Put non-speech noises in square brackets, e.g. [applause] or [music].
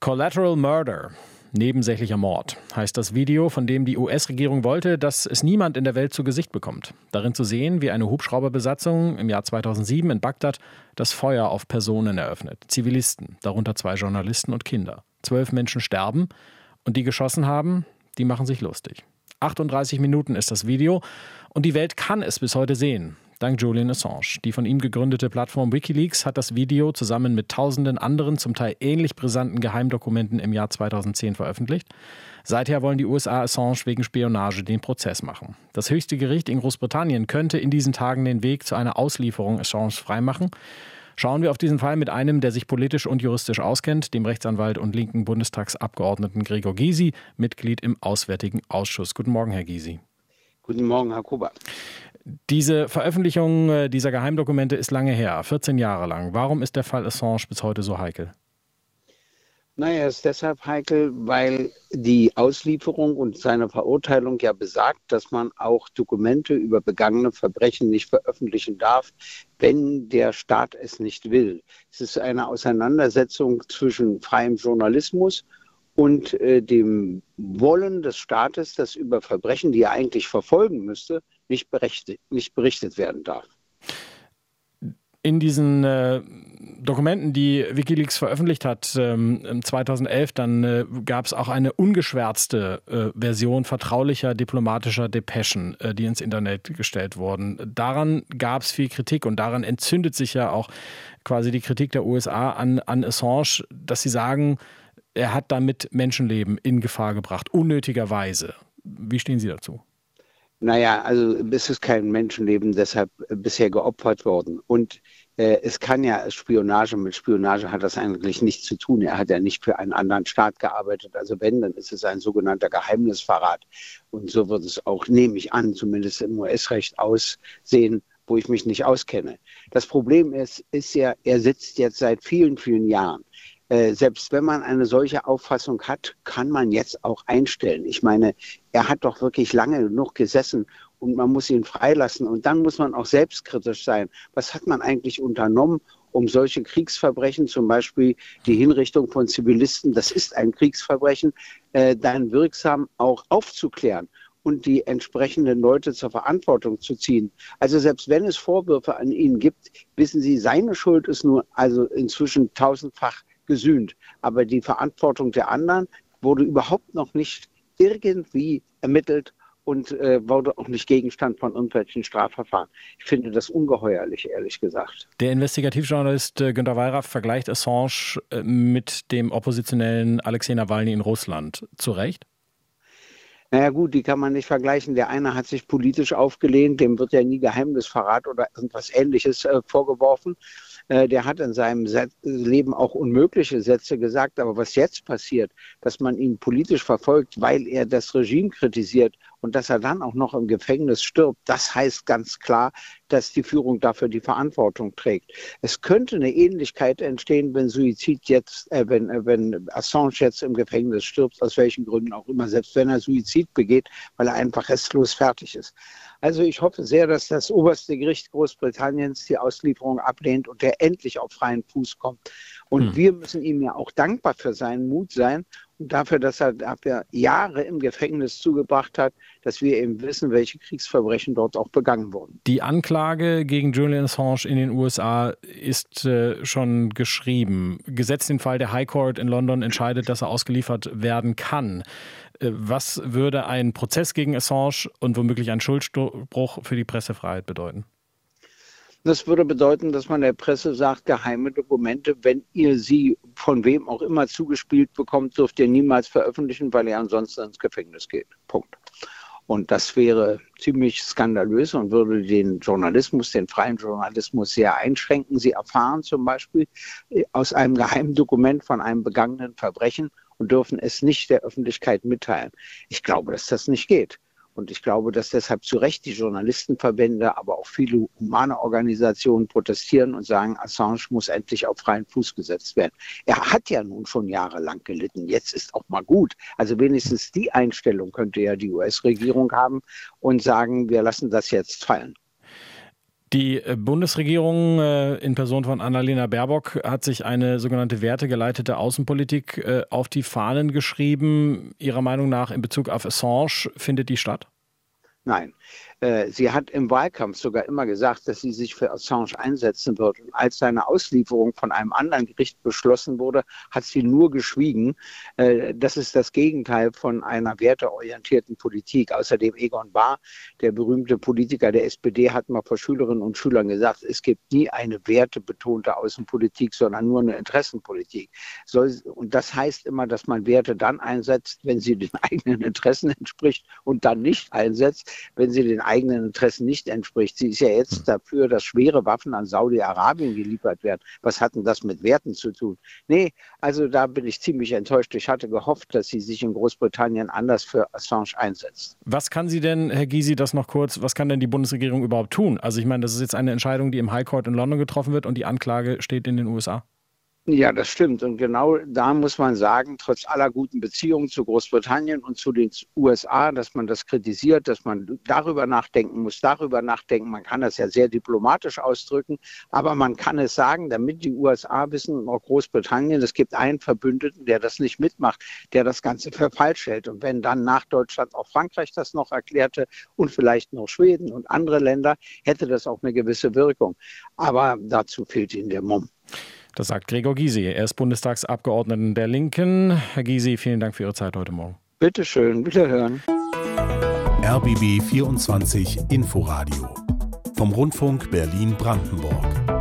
Collateral Murder. Nebensächlicher Mord heißt das Video, von dem die US-Regierung wollte, dass es niemand in der Welt zu Gesicht bekommt. Darin zu sehen, wie eine Hubschrauberbesatzung im Jahr 2007 in Bagdad das Feuer auf Personen eröffnet. Zivilisten, darunter zwei Journalisten und Kinder. Zwölf Menschen sterben und die geschossen haben, die machen sich lustig. 38 Minuten ist das Video und die Welt kann es bis heute sehen dank Julian Assange. Die von ihm gegründete Plattform Wikileaks hat das Video zusammen mit tausenden anderen, zum Teil ähnlich brisanten Geheimdokumenten im Jahr 2010 veröffentlicht. Seither wollen die USA Assange wegen Spionage den Prozess machen. Das höchste Gericht in Großbritannien könnte in diesen Tagen den Weg zu einer Auslieferung Assange freimachen. Schauen wir auf diesen Fall mit einem, der sich politisch und juristisch auskennt, dem Rechtsanwalt und linken Bundestagsabgeordneten Gregor Gysi, Mitglied im Auswärtigen Ausschuss. Guten Morgen, Herr Gysi. Guten Morgen, Herr Kuba. Diese Veröffentlichung äh, dieser Geheimdokumente ist lange her, 14 Jahre lang. Warum ist der Fall Assange bis heute so heikel? Naja, ist deshalb heikel, weil die Auslieferung und seine Verurteilung ja besagt, dass man auch Dokumente über begangene Verbrechen nicht veröffentlichen darf, wenn der Staat es nicht will. Es ist eine Auseinandersetzung zwischen freiem Journalismus und äh, dem Wollen des Staates, dass über Verbrechen, die er eigentlich verfolgen müsste, nicht, nicht berichtet werden darf. In diesen äh, Dokumenten, die Wikileaks veröffentlicht hat, ähm, 2011, dann äh, gab es auch eine ungeschwärzte äh, Version vertraulicher diplomatischer Depeschen, äh, die ins Internet gestellt wurden. Daran gab es viel Kritik und daran entzündet sich ja auch quasi die Kritik der USA an, an Assange, dass sie sagen, er hat damit Menschenleben in Gefahr gebracht, unnötigerweise. Wie stehen Sie dazu? Naja, also es ist kein Menschenleben deshalb bisher geopfert worden. Und äh, es kann ja Spionage, mit Spionage hat das eigentlich nichts zu tun. Er hat ja nicht für einen anderen Staat gearbeitet. Also wenn, dann ist es ein sogenannter Geheimnisverrat. Und so wird es auch, nehme ich an, zumindest im US-Recht aussehen, wo ich mich nicht auskenne. Das Problem ist, ist ja, er sitzt jetzt seit vielen, vielen Jahren äh, selbst wenn man eine solche Auffassung hat, kann man jetzt auch einstellen. Ich meine, er hat doch wirklich lange genug gesessen und man muss ihn freilassen. Und dann muss man auch selbstkritisch sein. Was hat man eigentlich unternommen, um solche Kriegsverbrechen, zum Beispiel die Hinrichtung von Zivilisten, das ist ein Kriegsverbrechen, äh, dann wirksam auch aufzuklären und die entsprechenden Leute zur Verantwortung zu ziehen. Also selbst wenn es Vorwürfe an ihn gibt, wissen Sie, seine Schuld ist nur also inzwischen tausendfach gesühnt. Aber die Verantwortung der anderen wurde überhaupt noch nicht irgendwie ermittelt und äh, wurde auch nicht Gegenstand von irgendwelchen Strafverfahren. Ich finde das ungeheuerlich, ehrlich gesagt. Der Investigativjournalist äh, Günter Wallraff vergleicht Assange äh, mit dem Oppositionellen Alexei Nawalny in Russland. Zu Recht? Naja gut, die kann man nicht vergleichen. Der eine hat sich politisch aufgelehnt, dem wird ja nie Geheimnisverrat oder irgendwas Ähnliches äh, vorgeworfen. Äh, der hat in seinem Leben auch unmögliche Sätze gesagt. Aber was jetzt passiert, dass man ihn politisch verfolgt, weil er das Regime kritisiert und dass er dann auch noch im Gefängnis stirbt, das heißt ganz klar, dass die Führung dafür die Verantwortung trägt. Es könnte eine Ähnlichkeit entstehen, wenn Suizid jetzt, äh, wenn, äh, wenn Assange jetzt im Gefängnis stirbt, aus welchen Gründen auch immer, selbst wenn er Suizid begeht, weil er einfach restlos fertig ist. Also ich hoffe sehr, dass das oberste Gericht Großbritanniens die Auslieferung ablehnt und der endlich auf freien Fuß kommt. Und hm. wir müssen ihm ja auch dankbar für seinen Mut sein dafür, dass er dafür Jahre im Gefängnis zugebracht hat, dass wir eben wissen, welche Kriegsverbrechen dort auch begangen wurden. Die Anklage gegen Julian Assange in den USA ist äh, schon geschrieben. Gesetzt den Fall, der High Court in London entscheidet, dass er ausgeliefert werden kann. Äh, was würde ein Prozess gegen Assange und womöglich ein Schuldspruch für die Pressefreiheit bedeuten? Das würde bedeuten, dass man der Presse sagt, geheime Dokumente, wenn ihr sie von wem auch immer zugespielt bekommt, dürft ihr niemals veröffentlichen, weil ihr ansonsten ins Gefängnis geht. Punkt. Und das wäre ziemlich skandalös und würde den Journalismus, den freien Journalismus sehr einschränken. Sie erfahren zum Beispiel äh, aus einem geheimen Dokument von einem begangenen Verbrechen und dürfen es nicht der Öffentlichkeit mitteilen. Ich glaube, dass das nicht geht. Und ich glaube, dass deshalb zu Recht die Journalistenverbände, aber auch viele humane Organisationen protestieren und sagen, Assange muss endlich auf freien Fuß gesetzt werden. Er hat ja nun schon jahrelang gelitten. Jetzt ist auch mal gut. Also wenigstens die Einstellung könnte ja die US-Regierung haben und sagen, wir lassen das jetzt fallen. Die äh, Bundesregierung äh, in Person von Annalena Baerbock hat sich eine sogenannte wertegeleitete Außenpolitik äh, auf die Fahnen geschrieben. Ihrer Meinung nach in Bezug auf Assange findet die statt? Nein. Äh, sie hat im Wahlkampf sogar immer gesagt, dass sie sich für Assange einsetzen wird. Und als seine Auslieferung von einem anderen Gericht beschlossen wurde, hat sie nur geschwiegen. Äh, das ist das Gegenteil von einer werteorientierten Politik. Außerdem Egon Bahr, der berühmte Politiker der SPD, hat mal vor Schülerinnen und Schülern gesagt, es gibt nie eine wertebetonte Außenpolitik, sondern nur eine Interessenpolitik. Und das heißt immer, dass man Werte dann einsetzt, wenn sie den [laughs] eigenen Interessen entspricht und dann nicht einsetzt, wenn sie den eigenen Interessen nicht entspricht. Sie ist ja jetzt hm. dafür, dass schwere Waffen an Saudi-Arabien geliefert werden. Was hat denn das mit Werten zu tun? Nee, also da bin ich ziemlich enttäuscht. Ich hatte gehofft, dass sie sich in Großbritannien anders für Assange einsetzt. Was kann sie denn, Herr Gysi, das noch kurz, was kann denn die Bundesregierung überhaupt tun? Also ich meine, das ist jetzt eine Entscheidung, die im High Court in London getroffen wird und die Anklage steht in den USA. Ja, das stimmt. Und genau da muss man sagen, trotz aller guten Beziehungen zu Großbritannien und zu den USA, dass man das kritisiert, dass man darüber nachdenken muss, darüber nachdenken. Man kann das ja sehr diplomatisch ausdrücken, aber man kann es sagen, damit die USA wissen und auch Großbritannien, es gibt einen Verbündeten, der das nicht mitmacht, der das Ganze für falsch hält. Und wenn dann nach Deutschland auch Frankreich das noch erklärte und vielleicht noch Schweden und andere Länder, hätte das auch eine gewisse Wirkung. Aber dazu fehlt ihnen der Mumm. Das sagt Gregor Gysi. Er ist Bundestagsabgeordneter der Linken. Herr Gysi, vielen Dank für Ihre Zeit heute Morgen. Bitte schön, wiederhören. RBB 24 Inforadio vom Rundfunk Berlin-Brandenburg.